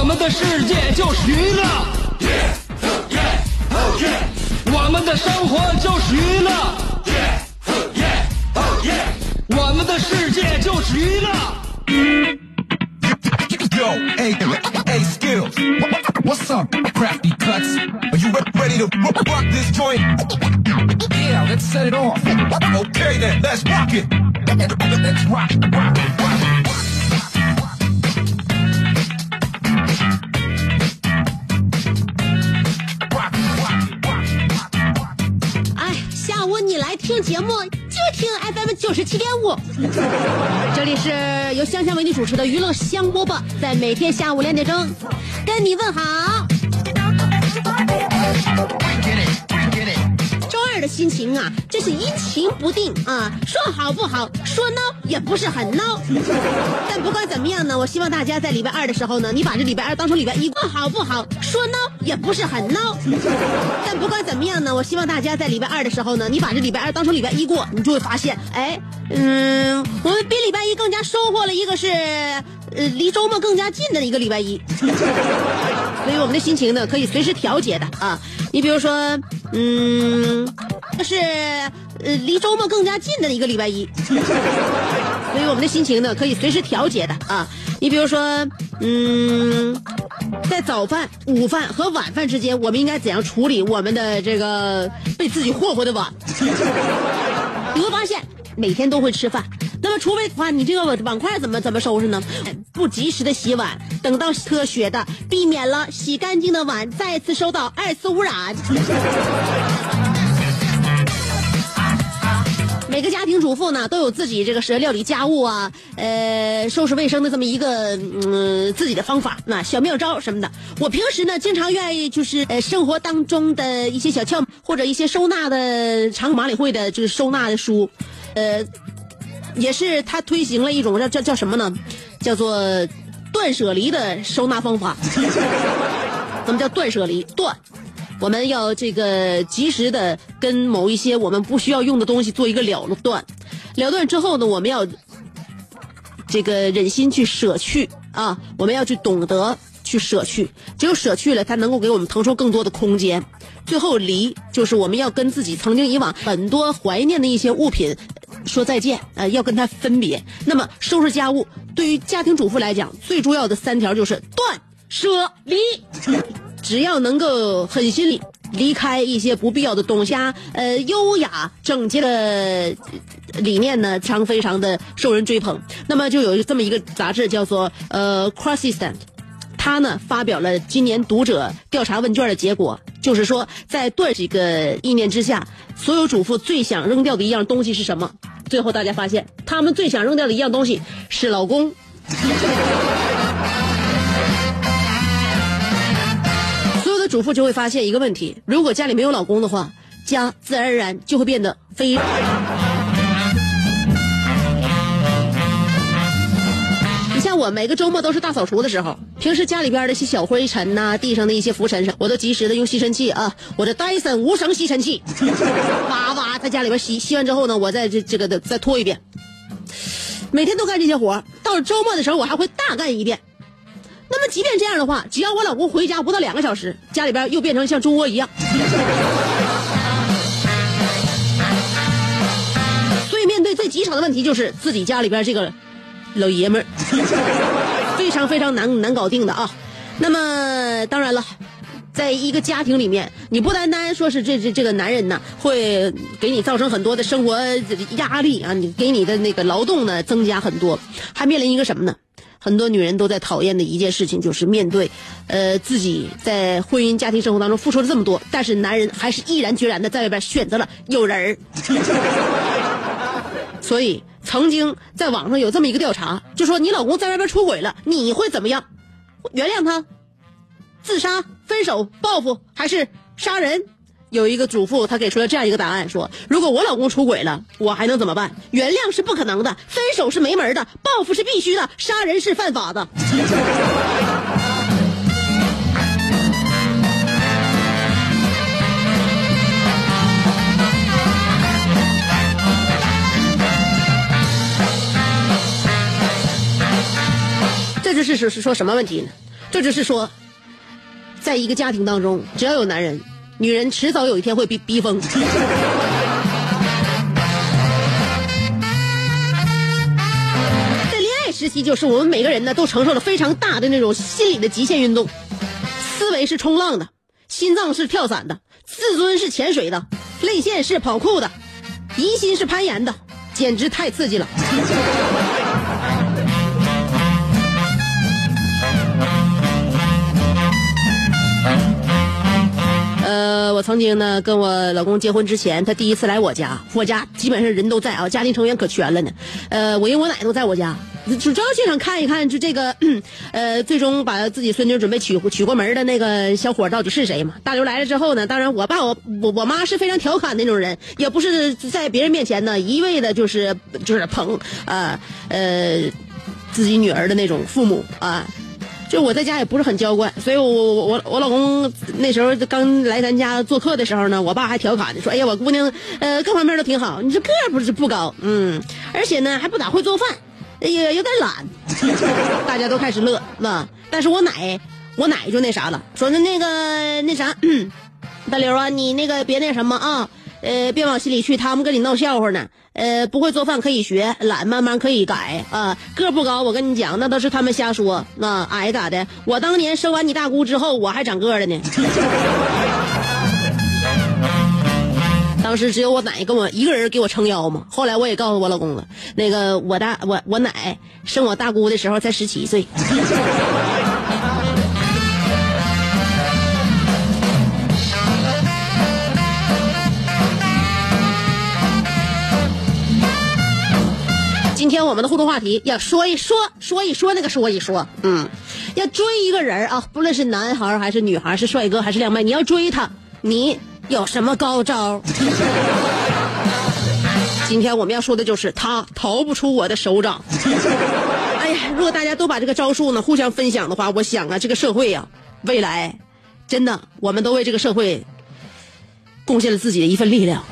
我们的世界就是娱乐，我们的生活就是娱乐，我们的世界就是娱乐。Yo, hey, hey, skills. What's up, crafty cuts? Are you ready to rock this joint? Yeah, let's set it off. Okay then, let's rock it. Let's rock, rock, rock. 听节目就听 FM 九十七点五，这里是由香香为你主持的娱乐香饽饽，在每天下午两点钟跟你问好。的心情啊，真是阴晴不定啊，说好不好，说孬也不是很孬。但不管怎么样呢，我希望大家在礼拜二的时候呢，你把这礼拜二当成礼拜一过，好不好？说孬也不是很孬。但不管怎么样呢，我希望大家在礼拜二的时候呢，你把这礼拜二当成礼拜一过，你就会发现，哎，嗯，我们比礼拜一更加收获了一个是，呃，离周末更加近的一个礼拜一。所以我们的心情呢，可以随时调节的啊。你比如说，嗯，就是呃离周末更加近的一个礼拜一。所以我们的心情呢，可以随时调节的啊。你比如说，嗯，在早饭、午饭和晚饭之间，我们应该怎样处理我们的这个被自己霍霍的碗？你会发现，每天都会吃饭。那么，除非的话，你这个碗碗筷怎么怎么收拾呢？不及时的洗碗，等到科学的避免了洗干净的碗再次受到二次污染。每个家庭主妇呢，都有自己这个是料理家务啊，呃，收拾卫生的这么一个嗯自己的方法，那小妙招什么的。我平时呢，经常愿意就是呃生活当中的一些小窍门，或者一些收纳的长马里会的，就是收纳的书，呃，也是他推行了一种叫叫叫什么呢？叫做断舍离的收纳方法。怎么叫断舍离？断，我们要这个及时的跟某一些我们不需要用的东西做一个了断，了断之后呢，我们要这个忍心去舍去啊，我们要去懂得去舍去，只有舍去了，才能够给我们腾出更多的空间。最后离就是我们要跟自己曾经以往很多怀念的一些物品说再见，呃，要跟他分别。那么收拾家务对于家庭主妇来讲，最重要的三条就是断舍离。只要能够狠心离离开一些不必要的东西啊，呃，优雅整洁的理念呢，常非常的受人追捧。那么就有这么一个杂志叫做呃《Crossistant》，他呢发表了今年读者调查问卷的结果，就是说在断这个意念之下，所有主妇最想扔掉的一样东西是什么？最后大家发现，他们最想扔掉的一样东西是老公。所有的主妇就会发现一个问题：如果家里没有老公的话，家自然而然就会变得非常。像我每个周末都是大扫除的时候，平时家里边的一些小灰尘呐、地上的一些浮尘什，我都及时的用吸尘器啊，我的戴森无绳吸尘器，哇哇在家里边吸，吸完之后呢，我再这这个的再拖一遍。每天都干这些活到了周末的时候，我还会大干一遍。那么，即便这样的话，只要我老公回家不到两个小时，家里边又变成像猪窝一样。所以，面对最棘手的问题，就是自己家里边这个老爷们儿，非常非常难难搞定的啊。那么，当然了。在一个家庭里面，你不单单说是这这这个男人呢，会给你造成很多的生活压力啊，你给你的那个劳动呢增加很多，还面临一个什么呢？很多女人都在讨厌的一件事情，就是面对，呃，自己在婚姻家庭生活当中付出了这么多，但是男人还是毅然决然的在外边选择了有人儿。所以曾经在网上有这么一个调查，就说你老公在外边出轨了，你会怎么样？原谅他？自杀、分手、报复，还是杀人？有一个主妇，她给出了这样一个答案：说，如果我老公出轨了，我还能怎么办？原谅是不可能的，分手是没门的，报复是必须的，杀人是犯法的。这是是是说什么问题呢？这就是说，在一个家庭当中，只要有男人，女人迟早有一天会逼逼疯。在恋爱时期，就是我们每个人呢都承受了非常大的那种心理的极限运动，思维是冲浪的，心脏是跳伞的，自尊是潜水的，泪腺是跑酷的，疑心是攀岩的，简直太刺激了。呃，我曾经呢跟我老公结婚之前，他第一次来我家，我家基本上人都在啊，家庭成员可全了呢。呃，我爷我奶都在我家，主要就想看一看，就这个，呃，最终把自己孙女准备娶娶过门的那个小伙到底是谁嘛？大刘来了之后呢，当然我爸我我我妈是非常调侃那种人，也不是在别人面前呢一味的就是就是捧啊呃自己女儿的那种父母啊。就我在家也不是很娇惯，所以我我我我老公那时候刚来咱家做客的时候呢，我爸还调侃的说：“哎呀，我姑娘呃各方面都挺好，你这个不是不高，嗯，而且呢还不咋会做饭，也有点懒。”大家都开始乐，那但是我奶我奶就那啥了，说那那个那啥，大刘啊，你那个别那什么啊，呃，别往心里去，他们跟你闹笑话呢。呃，不会做饭可以学，懒慢慢可以改啊。个不高，我跟你讲，那都是他们瞎说。那矮咋的？我当年生完你大姑之后，我还长个了呢。当时只有我奶跟我一个人给我撑腰嘛。后来我也告诉我老公了，那个我大我我奶生我大姑的时候才十七岁。今天我们的互动话题要说一说，说一说那个说一说，嗯，要追一个人啊，不论是男孩还是女孩，是帅哥还是靓妹，你要追他，你有什么高招？今天我们要说的就是他逃不出我的手掌。哎呀，如果大家都把这个招数呢互相分享的话，我想啊，这个社会呀，未来真的我们都为这个社会贡献了自己的一份力量。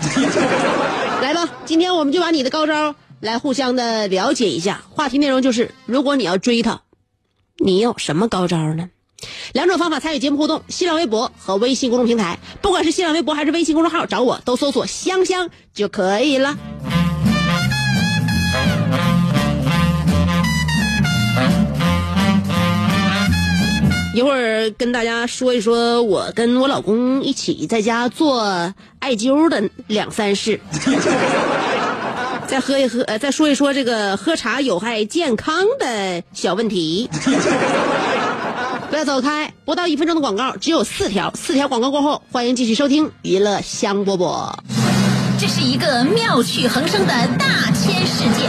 来吧，今天我们就把你的高招。来互相的了解一下，话题内容就是：如果你要追他，你有什么高招呢？两种方法参与节目互动：新浪微博和微信公众平台。不管是新浪微博还是微信公众号，找我都搜索“香香”就可以了。一会儿跟大家说一说，我跟我老公一起在家做艾灸的两三事。再喝一喝，呃，再说一说这个喝茶有害健康的小问题。不要走开，不到一分钟的广告，只有四条，四条广告过后，欢迎继续收听娱乐香饽饽。这是一个妙趣横生的大千世界，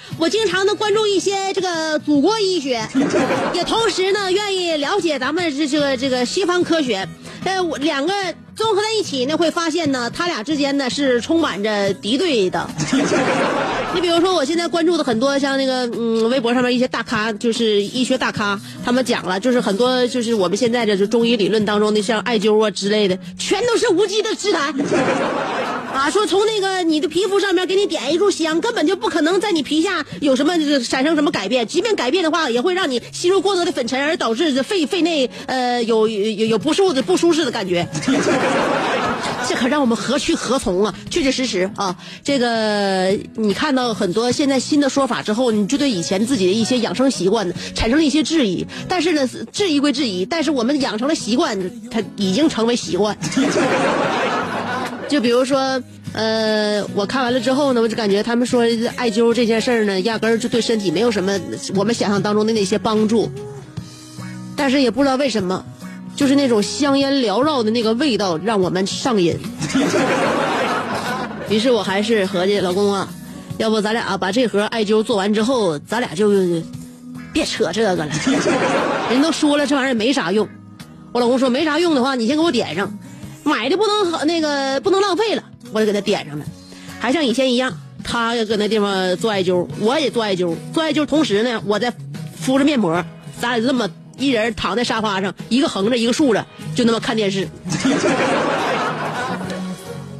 我经常呢关注一些这个祖国医学，也同时呢愿意了解咱们这这个这个西方科学。呃，我两个综合在一起呢，会发现呢，他俩之间呢是充满着敌对的。你比如说，我现在关注的很多像那个嗯，微博上面一些大咖，就是医学大咖，他们讲了，就是很多就是我们现在的就中医理论当中的像艾灸啊之类的，全都是无稽的之谈。啊，说从那个你的皮肤上面给你点一炷香，根本就不可能在你皮下有什么产生什么改变，即便改变的话，也会让你吸入过多的粉尘，而导致肺肺内呃有有有不舒的不舒适的感觉。这可让我们何去何从啊？确确实实啊，这个你看到很多现在新的说法之后，你就对以前自己的一些养生习惯产生了一些质疑。但是呢，质疑归质疑，但是我们养成了习惯，它已经成为习惯。就比如说，呃，我看完了之后呢，我就感觉他们说艾灸这件事儿呢，压根儿就对身体没有什么我们想象当中的那些帮助。但是也不知道为什么，就是那种香烟缭绕的那个味道让我们上瘾。于是我还是合计，老公啊，要不咱俩把这盒艾灸做完之后，咱俩就别扯这个了。人都说了，这玩意儿没啥用。我老公说没啥用的话，你先给我点上。买的不能那个不能浪费了，我就给他点上了，还像以前一样，他搁那地方做艾灸，我也做艾灸，做艾灸同时呢，我在敷着面膜，咱俩这么一人躺在沙发上，一个横着一个竖着，就那么看电视。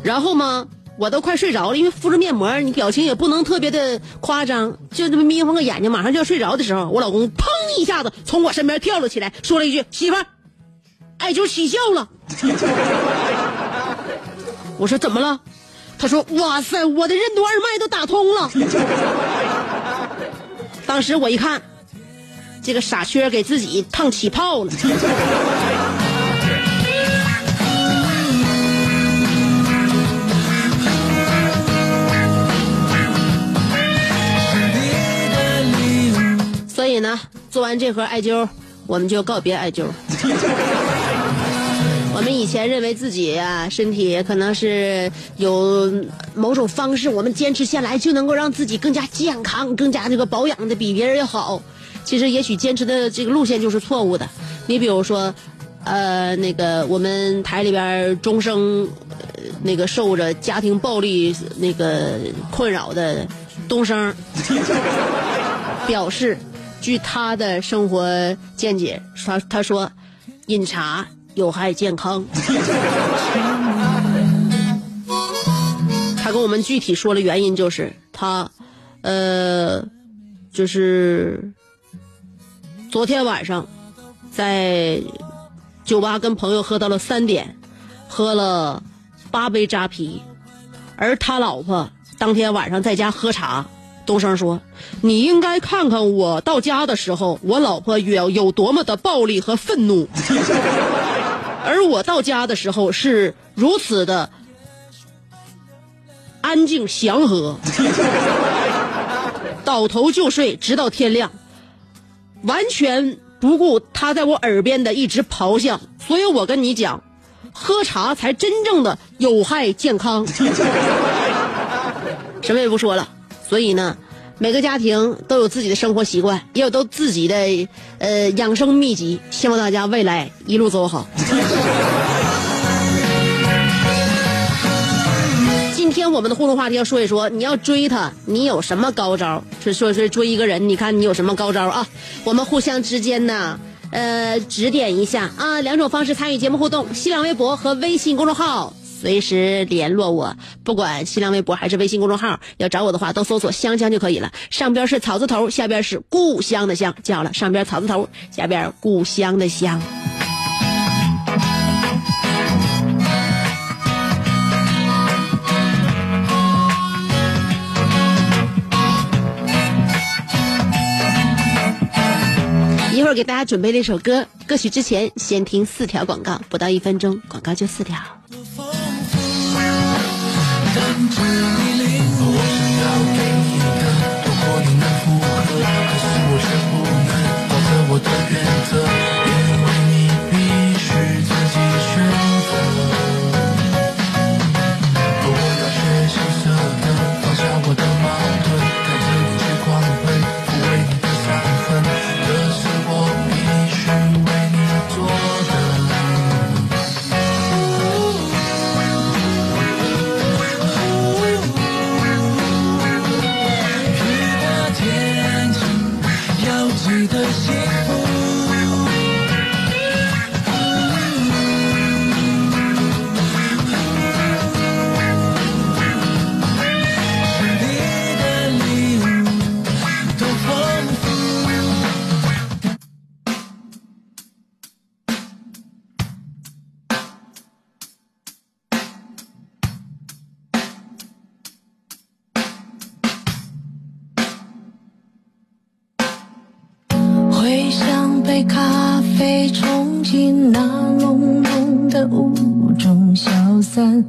然后嘛，我都快睡着了，因为敷着面膜，你表情也不能特别的夸张，就这么眯缝个眼睛，马上就要睡着的时候，我老公砰一下子从我身边跳了起来，说了一句：“媳妇，艾灸起效了。” 我说怎么了？他说：“哇塞，我的任督二脉都打通了。”当时我一看，这个傻缺给自己烫起泡了。所以呢，做完这盒艾灸，我们就告别艾灸。我们以前认为自己呀，身体可能是有某种方式，我们坚持下来就能够让自己更加健康，更加这个保养的比别人要好。其实也许坚持的这个路线就是错误的。你比如说，呃，那个我们台里边终生那个受着家庭暴力那个困扰的东升，表示，据他的生活见解，他他说，饮茶。有害健康。他跟我们具体说了原因，就是他，呃，就是昨天晚上在酒吧跟朋友喝到了三点，喝了八杯扎啤，而他老婆当天晚上在家喝茶。东升说：“你应该看看我到家的时候，我老婆有有多么的暴力和愤怒。”而我到家的时候是如此的安静祥和，倒头就睡，直到天亮，完全不顾他在我耳边的一直咆哮。所以我跟你讲，喝茶才真正的有害健康。什么也不说了。所以呢。每个家庭都有自己的生活习惯，也有都自己的呃养生秘籍。希望大家未来一路走好。今天我们的互动话题要说一说，你要追他，你有什么高招？是说说追一个人，你看你有什么高招啊？我们互相之间呢，呃，指点一下啊。两种方式参与节目互动：新浪微博和微信公众号。随时联络我，不管新浪微博还是微信公众号，要找我的话都搜索“香香”就可以了。上边是草字头，下边是故乡的乡，记好了，上边草字头，下边故乡的乡。一会儿给大家准备了一首歌，歌曲之前先听四条广告，不到一分钟，广告就四条。指你散，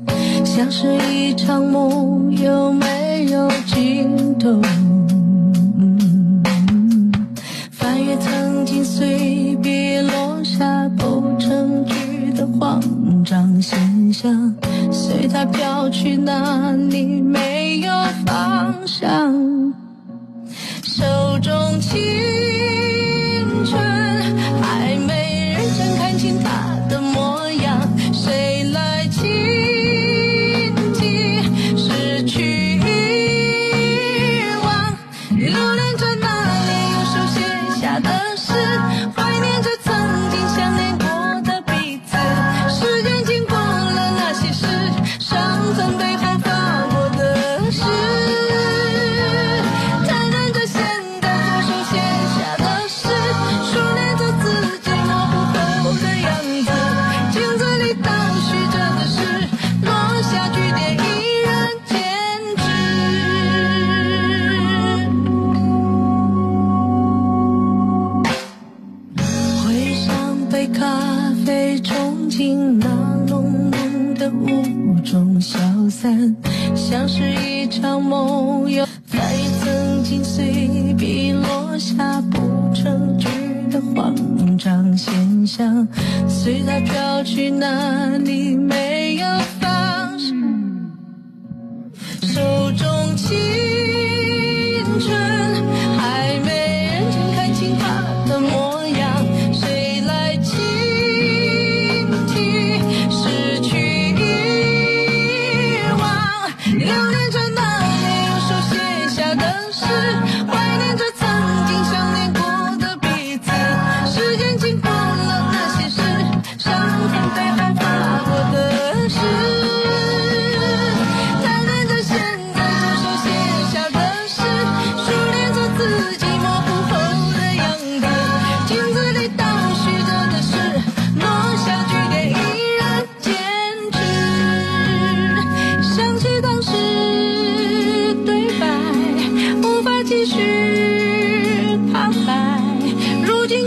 像是一场梦，有没有尽头？翻阅曾经随笔落下不成句的慌张现象，随它飘去，哪里没有方向？手中情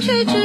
却只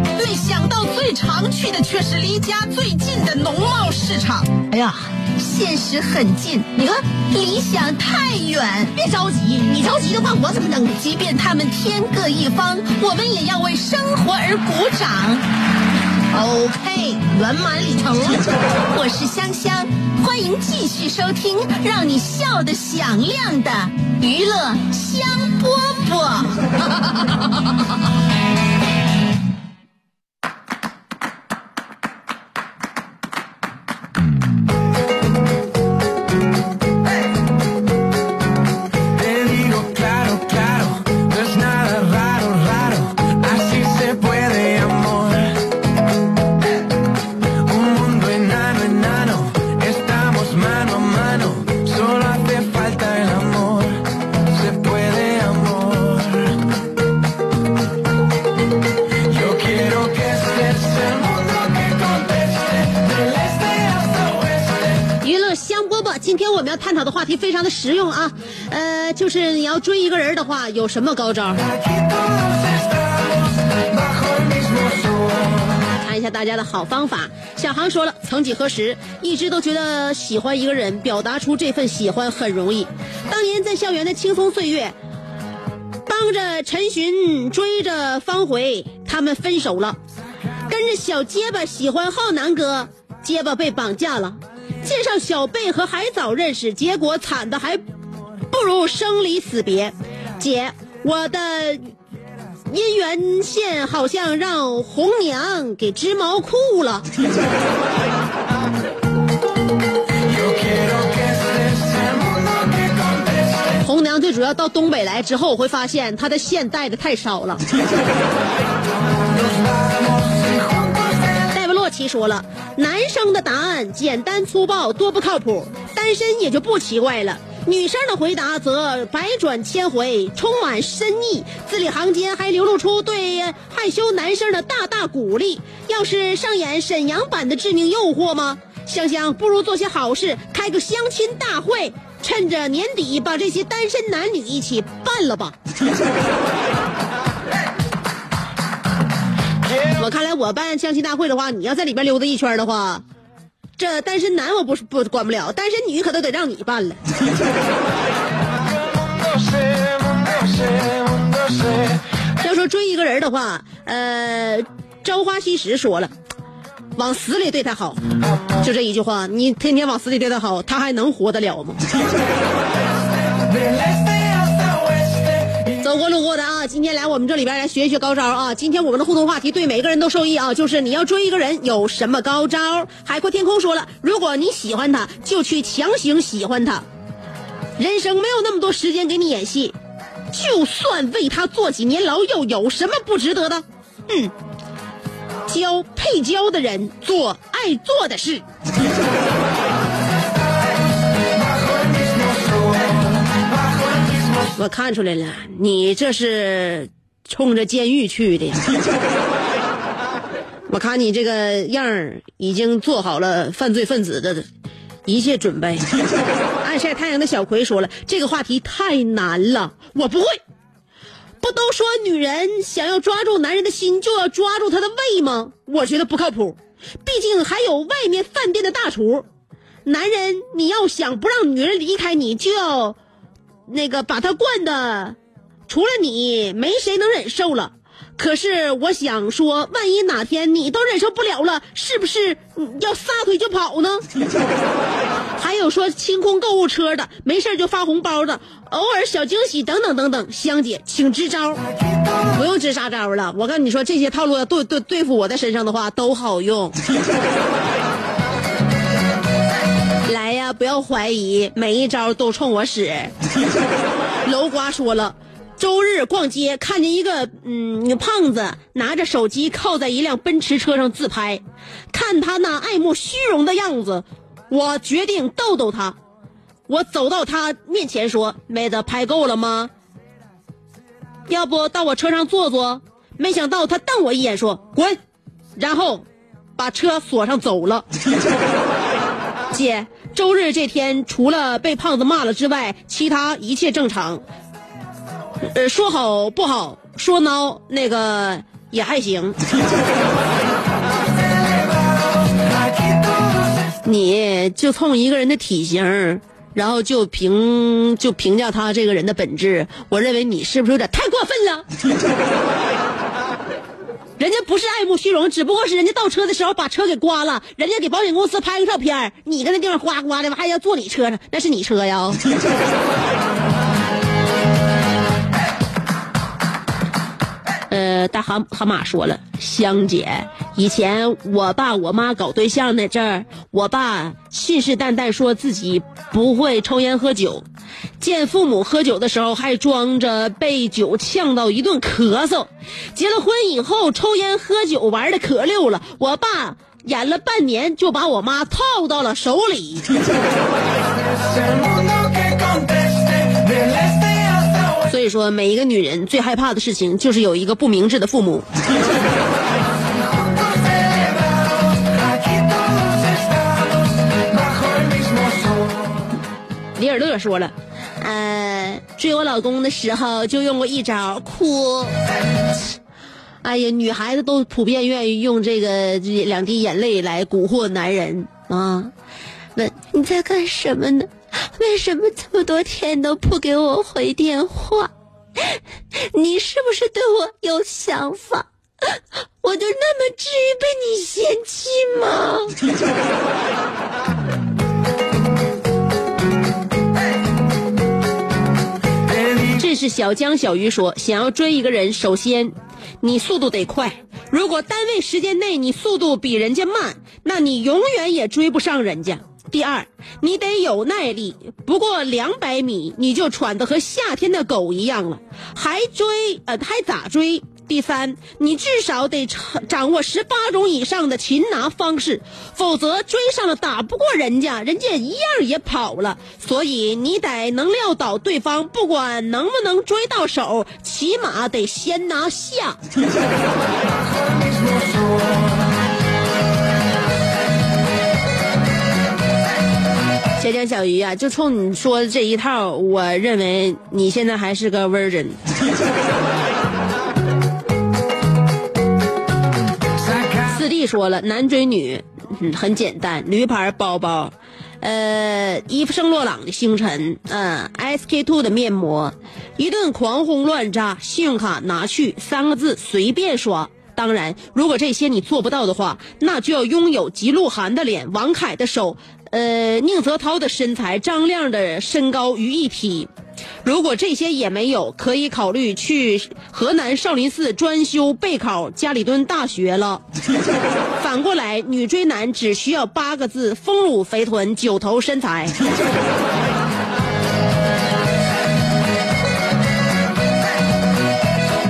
没想到最常去的却是离家最近的农贸市场。哎呀，现实很近，你看理想太远。别着急，你着急的话，我怎么整？即便他们天各一方，我们也要为生活而鼓掌。OK，圆满礼成了。我是香香，欢迎继续收听让你笑得响亮的娱乐香饽饽。是你要追一个人的话，有什么高招？看一下大家的好方法。小航说了，曾几何时，一直都觉得喜欢一个人，表达出这份喜欢很容易。当年在校园的轻松岁月，帮着陈寻追着方茴，他们分手了。跟着小结巴喜欢浩南哥，结巴被绑架了。介绍小贝和海藻认识，结果惨的还不如生离死别。姐，我的姻缘线好像让红娘给织毛裤了。红娘最主要到东北来之后，会发现她的线带的太少了。戴维洛奇说了，男生的答案简单粗暴，多不靠谱，单身也就不奇怪了。女生的回答则百转千回，充满深意，字里行间还流露出对害羞男生的大大鼓励。要是上演沈阳版的《致命诱惑》吗？香香，不如做些好事，开个相亲大会，趁着年底把这些单身男女一起办了吧。我看来我办相亲大会的话，你要在里边溜达一圈的话，这单身男我不是不管不了，单身女可都得让你办了。要说追一个人的话，呃，朝花夕拾说了，往死里对他好，就这一句话，你天天往死里对他好，他还能活得了吗？走过路过的啊，今天来我们这里边来学一学高招啊！今天我们的互动话题对每个人都受益啊，就是你要追一个人有什么高招？海阔天空说了，如果你喜欢他，就去强行喜欢他。人生没有那么多时间给你演戏，就算为他坐几年牢，又有什么不值得的？嗯，交配交的人，做爱做的事。我看出来了，你这是冲着监狱去的呀！我看你这个样儿，已经做好了犯罪分子的一切准备。爱晒太阳的小葵说了，这个话题太难了，我不会。不都说女人想要抓住男人的心，就要抓住他的胃吗？我觉得不靠谱，毕竟还有外面饭店的大厨。男人，你要想不让女人离开你，就要那个把他惯的，除了你没谁能忍受了。可是我想说，万一哪天你都忍受不了了，是不是要撒腿就跑呢？还有说清空购物车的，没事就发红包的，偶尔小惊喜等等等等。香姐，请支招。不用支啥招了，我跟你说，这些套路对对对付我在身上的话都好用。不要怀疑，每一招都冲我使。楼瓜说了，周日逛街看见一个嗯胖子拿着手机靠在一辆奔驰车上自拍，看他那爱慕虚荣的样子，我决定逗逗他。我走到他面前说：“妹子，拍够了吗？要不到我车上坐坐？”没想到他瞪我一眼说：“滚！”然后把车锁上走了。姐，周日这天除了被胖子骂了之外，其他一切正常。呃，说好不好，说孬那个也还行。你就冲一个人的体型，然后就评就评价他这个人的本质，我认为你是不是有点太过分了？人家不是爱慕虚荣，只不过是人家倒车的时候把车给刮了，人家给保险公司拍个照片你搁那地方刮刮的，还要坐你车上，那是你车呀。呃，大蛤蛤蟆说了，香姐，以前我爸我妈搞对象那阵儿，我爸信誓旦旦说自己不会抽烟喝酒，见父母喝酒的时候还装着被酒呛到一顿咳嗽。结了婚以后，抽烟喝酒玩的可溜了，我爸演了半年就把我妈套到了手里。所以说，每一个女人最害怕的事情就是有一个不明智的父母。李尔乐说了，呃，追我老公的时候就用过一招哭。哎呀，女孩子都普遍愿意用这个两滴眼泪来蛊惑男人啊。问你在干什么呢？为什么这么多天都不给我回电话？你是不是对我有想法？我就那么至于被你嫌弃吗？这是小江小鱼说，想要追一个人，首先你速度得快。如果单位时间内你速度比人家慢，那你永远也追不上人家。第二，你得有耐力，不过两百米你就喘得和夏天的狗一样了，还追呃还咋追？第三，你至少得掌握十八种以上的擒拿方式，否则追上了打不过人家，人家一样也跑了。所以你得能撂倒对方，不管能不能追到手，起码得先拿下。小江小鱼啊，就冲你说的这一套，我认为你现在还是个 virgin。四弟说了，男追女，嗯，很简单，驴牌包包，呃，伊夫圣洛朗的星辰，嗯、s k two 的面膜，一顿狂轰乱炸，信用卡拿去，三个字随便刷。当然，如果这些你做不到的话，那就要拥有吉鹿晗的脸、王凯的手，呃，宁泽涛的身材、张亮的身高于一体。如果这些也没有，可以考虑去河南少林寺专修备考家里蹲大学了。反过来，女追男只需要八个字：丰乳肥臀，九头身材。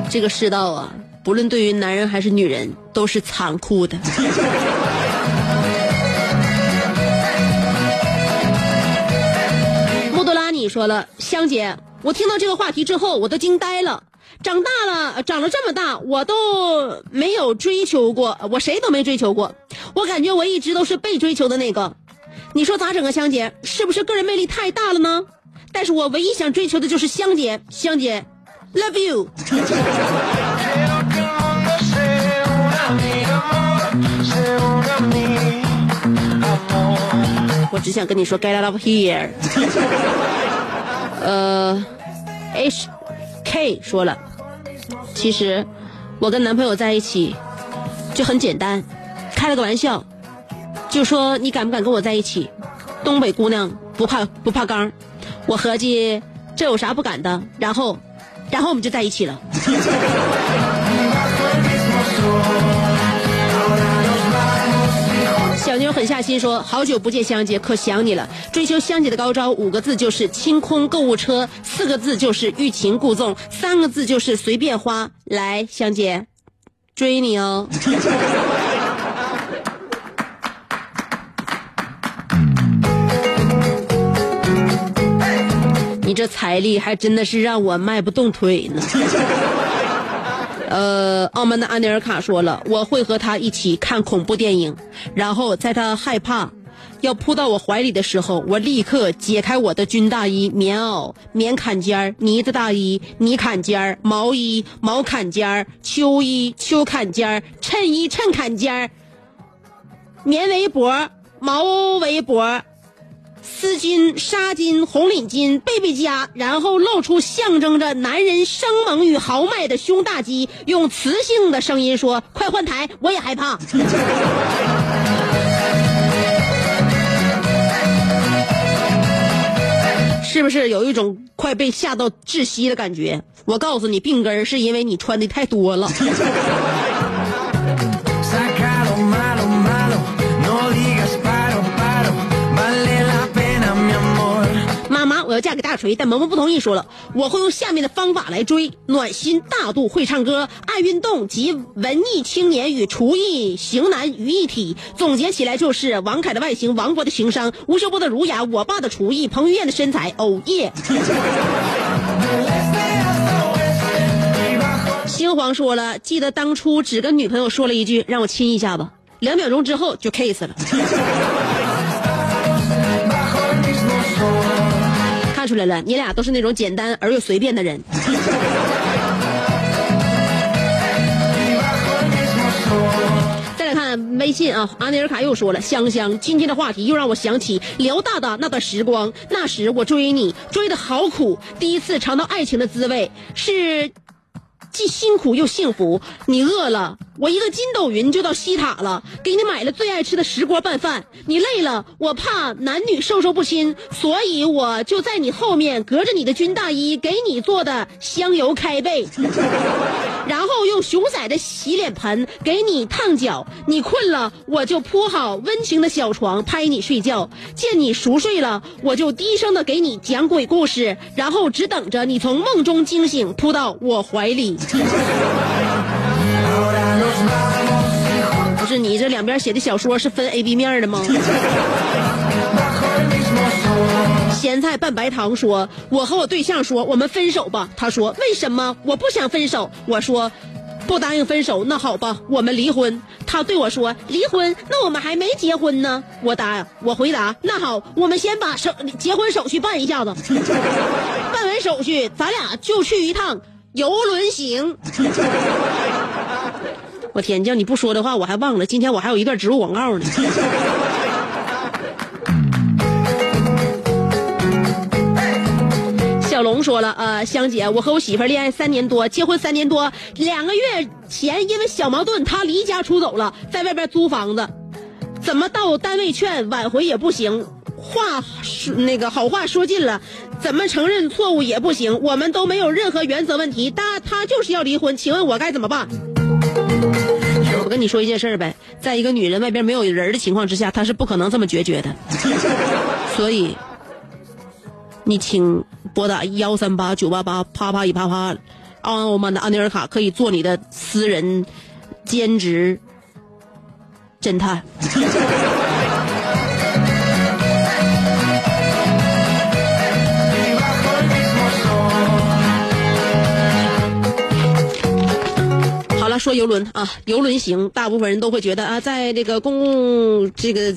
这个世道啊，不论对于男人还是女人，都是残酷的。你说了，香姐，我听到这个话题之后，我都惊呆了。长大了，长了这么大，我都没有追求过，我谁都没追求过。我感觉我一直都是被追求的那个。你说咋整啊，香姐？是不是个人魅力太大了呢？但是我唯一想追求的就是香姐，香姐，love you。我只想跟你说 get out of here。呃，H K 说了，其实我跟男朋友在一起就很简单，开了个玩笑，就说你敢不敢跟我在一起？东北姑娘不怕不怕刚，我合计这有啥不敢的，然后，然后我们就在一起了。小妞狠下心说：“好久不见香姐，可想你了。追求香姐的高招五个字就是清空购物车，四个字就是欲擒故纵，三个字就是随便花。来，香姐，追你哦。”你这财力还真的是让我迈不动腿呢。呃，澳门的安妮尔卡说了，我会和他一起看恐怖电影，然后在他害怕要扑到我怀里的时候，我立刻解开我的军大衣、棉袄、棉坎肩儿、呢子大衣、呢坎肩儿、毛衣、毛坎肩儿、秋衣、秋坎肩儿、衬衣、衬坎肩儿、棉围脖、毛围脖、丝巾、纱巾、红领巾、贝贝夹，然后露出象征着男人生猛与豪迈的胸大肌，用磁性的声音说：“快换台，我也害怕。”是不是有一种快被吓到窒息的感觉？我告诉你，病根儿是因为你穿的太多了。嫁给大锤，但萌萌不同意，说了我会用下面的方法来追：暖心、大度、会唱歌、爱运动及文艺青年与厨艺型男于一体。总结起来就是王凯的外形，王博的情商，吴秀波的儒雅，我爸的厨艺，彭于晏的身材。哦耶！星皇说了，记得当初只跟女朋友说了一句让我亲一下吧，两秒钟之后就 kiss 了。出来了，你俩都是那种简单而又随便的人。再来看微信啊，阿内尔卡又说了，香香，今天的话题又让我想起辽大的那段时光，那时我追你追的好苦，第一次尝到爱情的滋味，是既辛苦又幸福。你饿了，我一个筋斗云就到西塔了，给你买了最爱吃的石锅拌饭。你累了，我怕男女授受不亲，所以我就在你后面隔着你的军大衣给你做的香油开背，然后用熊仔的洗脸盆给你烫脚。你困了，我就铺好温情的小床拍你睡觉。见你熟睡了，我就低声的给你讲鬼故事，然后只等着你从梦中惊醒，扑到我怀里。不是你这两边写的小说是分 A B 面的吗？咸菜拌白糖说：“我和我对象说我们分手吧。”他说：“为什么？我不想分手。”我说：“不答应分手，那好吧，我们离婚。”他对我说：“离婚？那我们还没结婚呢。”我答：“我回答，那好，我们先把手结婚手续办一下子。办完手续，咱俩就去一趟游轮行。”我天，叫你不说的话，我还忘了，今天我还有一段植入广告呢。小龙说了，呃，香姐，我和我媳妇儿恋爱三年多，结婚三年多，两个月前因为小矛盾，她离家出走了，在外边租房子，怎么到单位劝挽回也不行，话说那个好话说尽了，怎么承认错误也不行，我们都没有任何原则问题，但他就是要离婚，请问我该怎么办？我跟你说一件事儿呗，在一个女人外边没有人的情况之下，她是不可能这么决绝的，所以。你请拨打幺三八九八八啪啪一啪啪，我们的安尼尔卡可以做你的私人兼职侦探。说游轮啊，游轮行，大部分人都会觉得啊，在这个公共这个。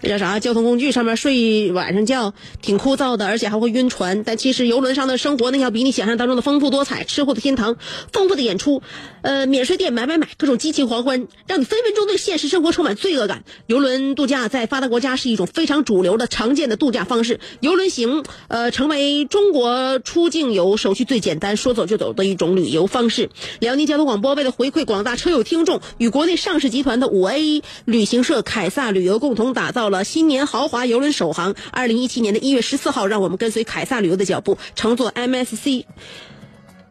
这叫啥？交通工具上面睡晚上觉挺枯燥的，而且还会晕船。但其实游轮上的生活呢，要比你想象当中的丰富多彩。吃货的天堂，丰富的演出，呃，免税店买买买，各种激情狂欢，让你分分钟对现实生活充满罪恶感。游轮度假在发达国家是一种非常主流的、常见的度假方式。游轮行，呃，成为中国出境游手续最简单、说走就走的一种旅游方式。辽宁交通广播为了回馈广大车友听众，与国内上市集团的五 A 旅行社凯撒旅游共同打造。了新年豪华游轮首航，二零一七年的一月十四号，让我们跟随凯撒旅游的脚步，乘坐 MSC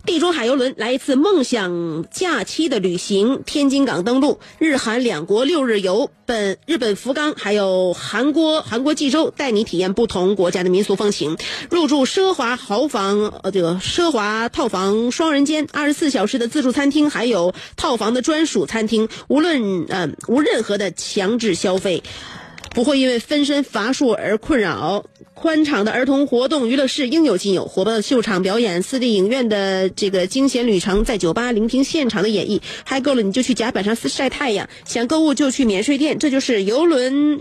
地中海游轮来一次梦想假期的旅行。天津港登陆，日韩两国六日游，本日本福冈还有韩国韩国济州，带你体验不同国家的民俗风情。入住奢华豪房，呃，这个奢华套房双人间，二十四小时的自助餐厅，还有套房的专属餐厅，无论呃无任何的强制消费。不会因为分身乏术而困扰。宽敞的儿童活动娱乐室应有尽有，火爆的秀场表演，私立影院的这个惊险旅程，在酒吧聆听现场的演绎，嗨够了你就去甲板上晒太阳，想购物就去免税店，这就是游轮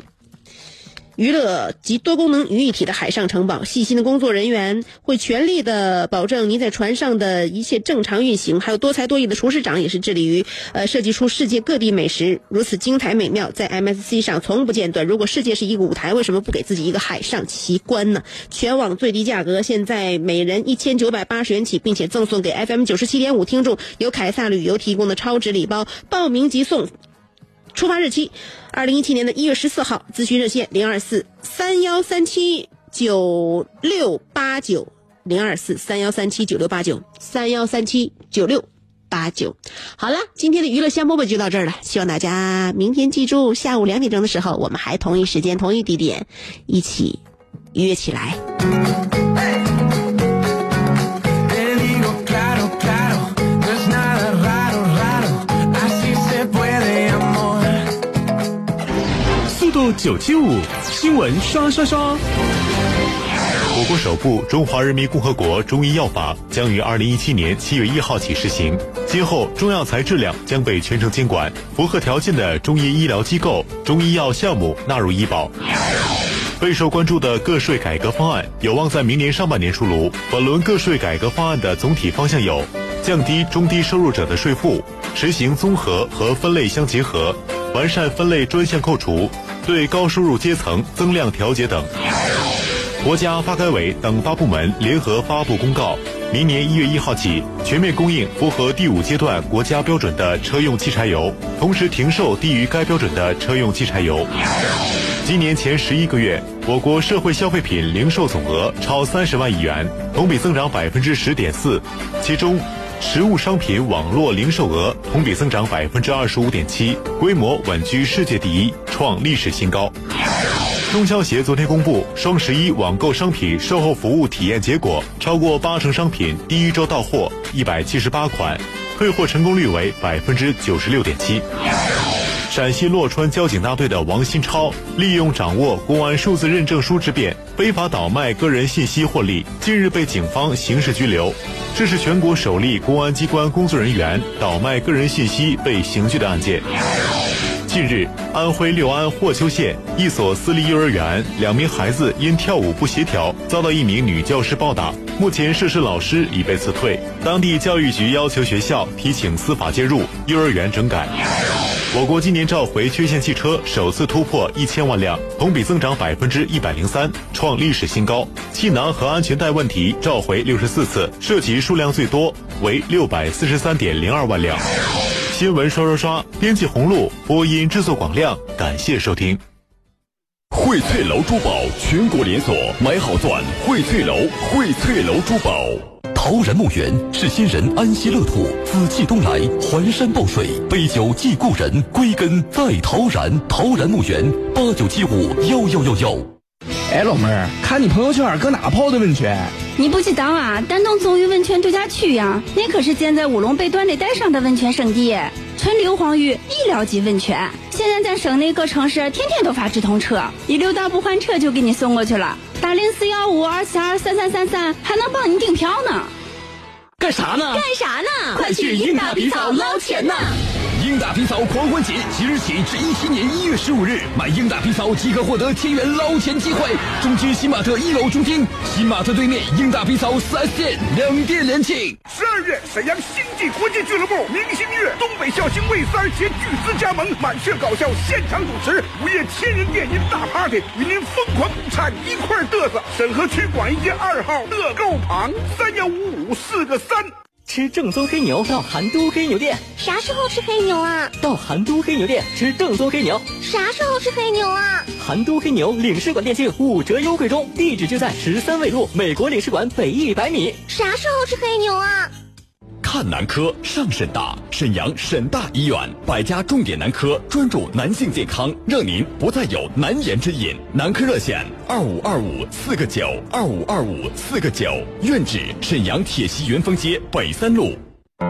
娱乐及多功能于一体的海上城堡，细心的工作人员会全力的保证您在船上的一切正常运行。还有多才多艺的厨师长也是致力于呃设计出世界各地美食如此精彩美妙，在 MSC 上从不间断。如果世界是一个舞台，为什么不给自己一个海上奇观呢？全网最低价格，现在每人一千九百八十元起，并且赠送给 FM 九十七点五听众由凯撒旅游提供的超值礼包，报名即送。出发日期，二零一七年的一月十四号。咨询热线零二四三幺三七九六八九零二四三幺三七九六八九三幺三七九六八九。好了，今天的娱乐香饽饽就到这儿了。希望大家明天记住，下午两点钟的时候，我们还同一时间、同一地点一起约起来。九七五，新闻刷刷刷。我国首部《中华人民共和国中医药法》将于二零一七年七月一号起施行。今后，中药材质量将被全程监管，符合条件的中医医疗机构、中医药项目纳入医保。备受关注的个税改革方案有望在明年上半年出炉。本轮个税改革方案的总体方向有：降低中低收入者的税负，实行综合和分类相结合，完善分类专项扣除，对高收入阶层增量调节等。国家发改委等八部门联合发布公告，明年一月一号起全面供应符合第五阶段国家标准的车用汽柴油，同时停售低于该标准的车用汽柴油。今年前十一个月，我国社会消费品零售总额超三十万亿元，同比增长百分之十点四，其中。实物商品网络零售额同比增长百分之二十五点七，规模稳居世界第一，创历史新高。中消协昨天公布双十一网购商品售后服务体验结果，超过八成商品第一周到货一百七十八款，退货成功率为百分之九十六点七。陕西洛川交警大队的王新超利用掌握公安数字认证书之便，非法倒卖个人信息获利，近日被警方刑事拘留。这是全国首例公安机关工作人员倒卖个人信息被刑拘的案件。近日，安徽六安霍邱县一所私立幼儿园，两名孩子因跳舞不协调，遭到一名女教师暴打。目前，涉事老师已被辞退。当地教育局要求学校提请司法介入，幼儿园整改。我国今年召回缺陷汽车首次突破一千万辆，同比增长百分之一百零三，创历史新高。气囊和安全带问题召回六十四次，涉及数量最多为六百四十三点零二万辆。新闻刷刷刷，编辑红露，播音制作广亮，感谢收听。荟萃楼珠宝全国连锁，买好钻，荟萃楼，荟萃楼珠宝。陶然墓园是先人安息乐土，紫气东来，环山抱水，杯酒祭故人，归根在陶然。陶然墓园八九七五幺幺幺幺。哎，老妹儿，看你朋友圈搁哪泡的温泉？你不知道啊，丹东纵域温泉度假区呀，那可是建在五龙背段的带上的温泉胜地，纯硫磺浴医疗级温泉。现在在省内各城市天天都发直通车，一溜达不换车就给你送过去了。打零四幺五二四二三三三三，还能帮你订票呢。干啥呢？干啥呢？快去英大皮草捞钱呐！英大皮草狂欢节即日起至一七年一月十五日，买英大皮草即可获得千元捞钱机会。中街新玛特一楼中厅，新玛特对面英大皮草四 S 店两店联庆。十二月，沈阳星际国际俱乐部明星乐东北笑星魏三携巨资加盟，满血搞笑现场主持午夜千人电音大 party，与您疯狂共产一块嘚瑟。沈河区广义街二号乐购旁三幺五五四个三。吃正宗黑牛到韩都黑牛店，啥时候吃黑牛啊？到韩都黑牛店吃正宗黑牛。啥时候吃黑牛啊？韩都黑牛领事馆店庆五折优惠中，地址就在十三纬路美国领事馆北一百米。啥时候吃黑牛啊？看男科上沈大，沈阳沈大医院百家重点男科专注男性健康，让您不再有难言之隐。男科热线二五二五四个九二五二五四个九，院址沈阳铁西元丰街北三路。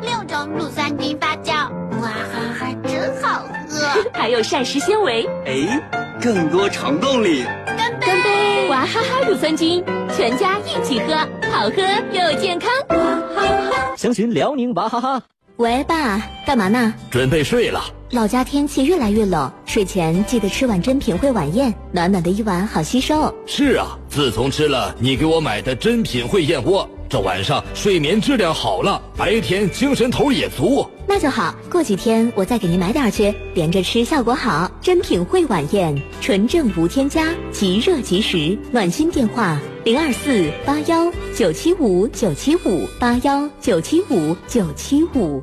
六种乳酸菌发酵，哇哈哈，真好喝！还有膳食纤维，哎，更多肠动力。干杯！干杯！娃哈哈乳酸菌，全家一起喝，好喝又健康。娃哈哈。详询辽宁娃哈哈。喂，爸，干嘛呢？准备睡了。老家天气越来越冷，睡前记得吃碗珍品汇晚宴，暖暖的一碗好吸收。是啊，自从吃了你给我买的珍品汇燕窝，这晚上睡眠质量好了，白天精神头也足。那就好，过几天我再给您买点去，连着吃效果好。珍品汇晚宴，纯正无添加，即热即食，暖心电话零二四八幺九七五九七五八幺九七五九七五。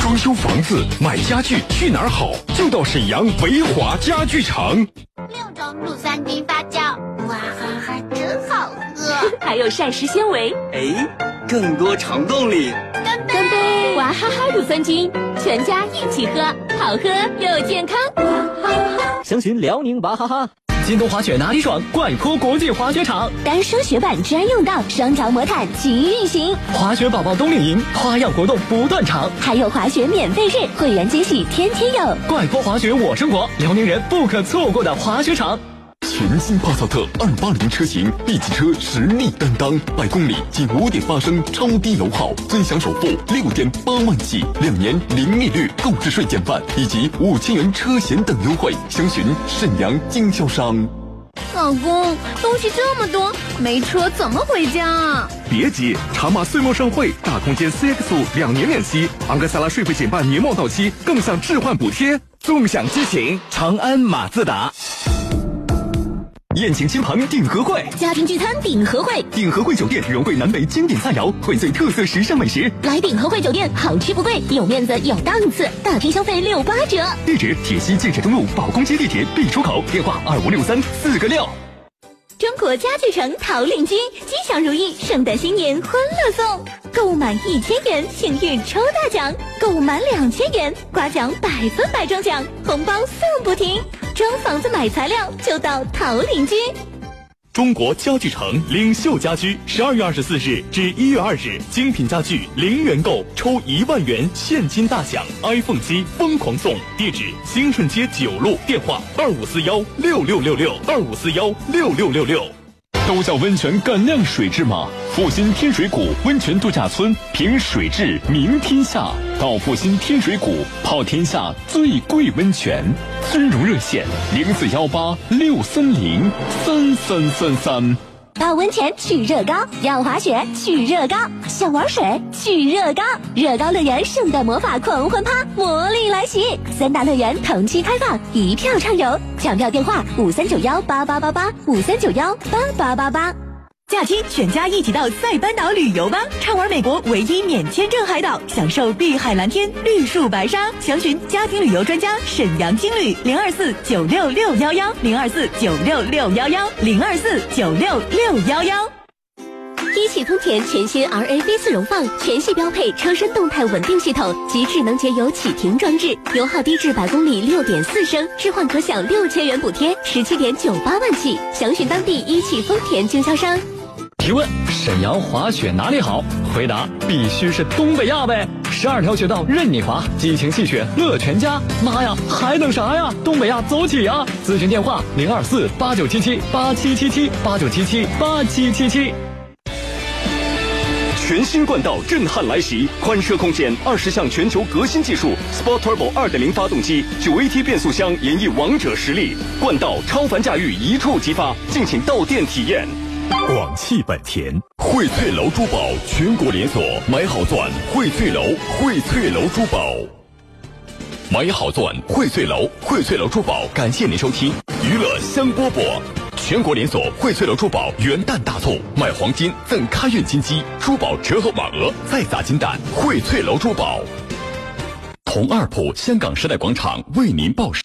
装修房子、买家具去哪儿好？就到沈阳维华家具城。六种乳酸菌发酵，哇哈哈，真好喝！还有膳食纤维。哎，更多肠动力。干杯！干杯！娃哈哈乳酸菌，全家一起喝，好喝又健康。娃哈哈！详询辽宁娃哈哈。京东滑雪哪里爽？怪坡国际滑雪场，单双雪板专用道，双条魔毯齐运行。滑雪宝宝冬令营，花样活动不断场，还有滑雪免费日，会员惊喜天天有。怪坡滑雪我生活，辽宁人不可错过的滑雪场。全新帕萨特二八零车型，B 级车实力担当，百公里仅五点八升，超低油耗，尊享首付六点八万起，两年零利率购置税减半，以及五千元车险等优惠，详询沈阳经销商。老公，东西这么多，没车怎么回家啊？别急，长马岁末盛会，大空间 CX 五两年免息，昂克赛拉税费减半年末到期，更享置换补贴，纵享激情，长安马自达。宴请亲朋鼎和会，家庭聚餐鼎和会，鼎和会酒店融汇南北经典菜肴，荟萃特色时尚美食。来鼎和会酒店，好吃不贵，有面子有档次，大厅消费六八折。地址：铁西建设东路宝公街地铁 B 出口，电话二五六三四个六。中国家具城桃领军，吉祥如意，圣诞新年欢乐送。购物满一千元，幸运抽大奖；购物满两千元，刮奖百分百中奖，红包送不停。装房子买材料就到桃林居。中国家具城领袖家居，十二月二十四日至一月二日，精品家具零元购抽一万元现金大奖，iPhone 七疯狂送。地址：兴顺街九路，电话二五四幺六六六六二五四幺六六六六。都叫温泉赶亮水质吗！阜新天水谷温泉度假村凭水质名天下，到阜新天水谷泡天下最贵温泉。尊荣热线零四幺八六三零三三三三。泡温泉去热高，要滑雪去热高，想玩水去热高。热高乐园圣诞魔法狂欢趴，魔力来袭！三大乐园同期开放，一票畅游。抢票电话：五三九幺八八八八五三九幺八八八八。假期全家一起到塞班岛旅游吧！畅玩美国唯一免签证海岛，享受碧海蓝天、绿树白沙。详询家庭旅游专家沈阳青旅零二四九六六幺幺零二四九六六幺幺零二四九六六幺幺。一汽丰田全新 RAV 四荣放，全系标配车身动态稳定系统及智能节油启停装置，油耗低至百公里六点四升，置换可享六千元补贴，十七点九八万起。详询当地一汽丰田经销商。提问：沈阳滑雪哪里好？回答：必须是东北亚呗！十二条雪道任你滑，激情戏雪乐全家。妈呀，还等啥呀？东北亚走起啊！咨询电话：零二四八九七七八七七七八九七七八七七七。全新冠道震撼来袭，宽车空间，二十项全球革新技术，Sport Turbo 二点零发动机，九 AT 变速箱，演绎王者实力。冠道超凡驾驭一触即发，敬请到店体验。广汽本田荟萃楼珠宝全国连锁，买好钻荟萃楼，荟萃楼珠宝。买好钻荟萃楼，荟萃楼珠宝。感谢您收听娱乐香饽饽。全国连锁荟萃楼珠宝元旦大促，买黄金赠开运金鸡，珠宝折合满额再砸金蛋。荟萃楼珠宝。同二铺香港时代广场为您报时。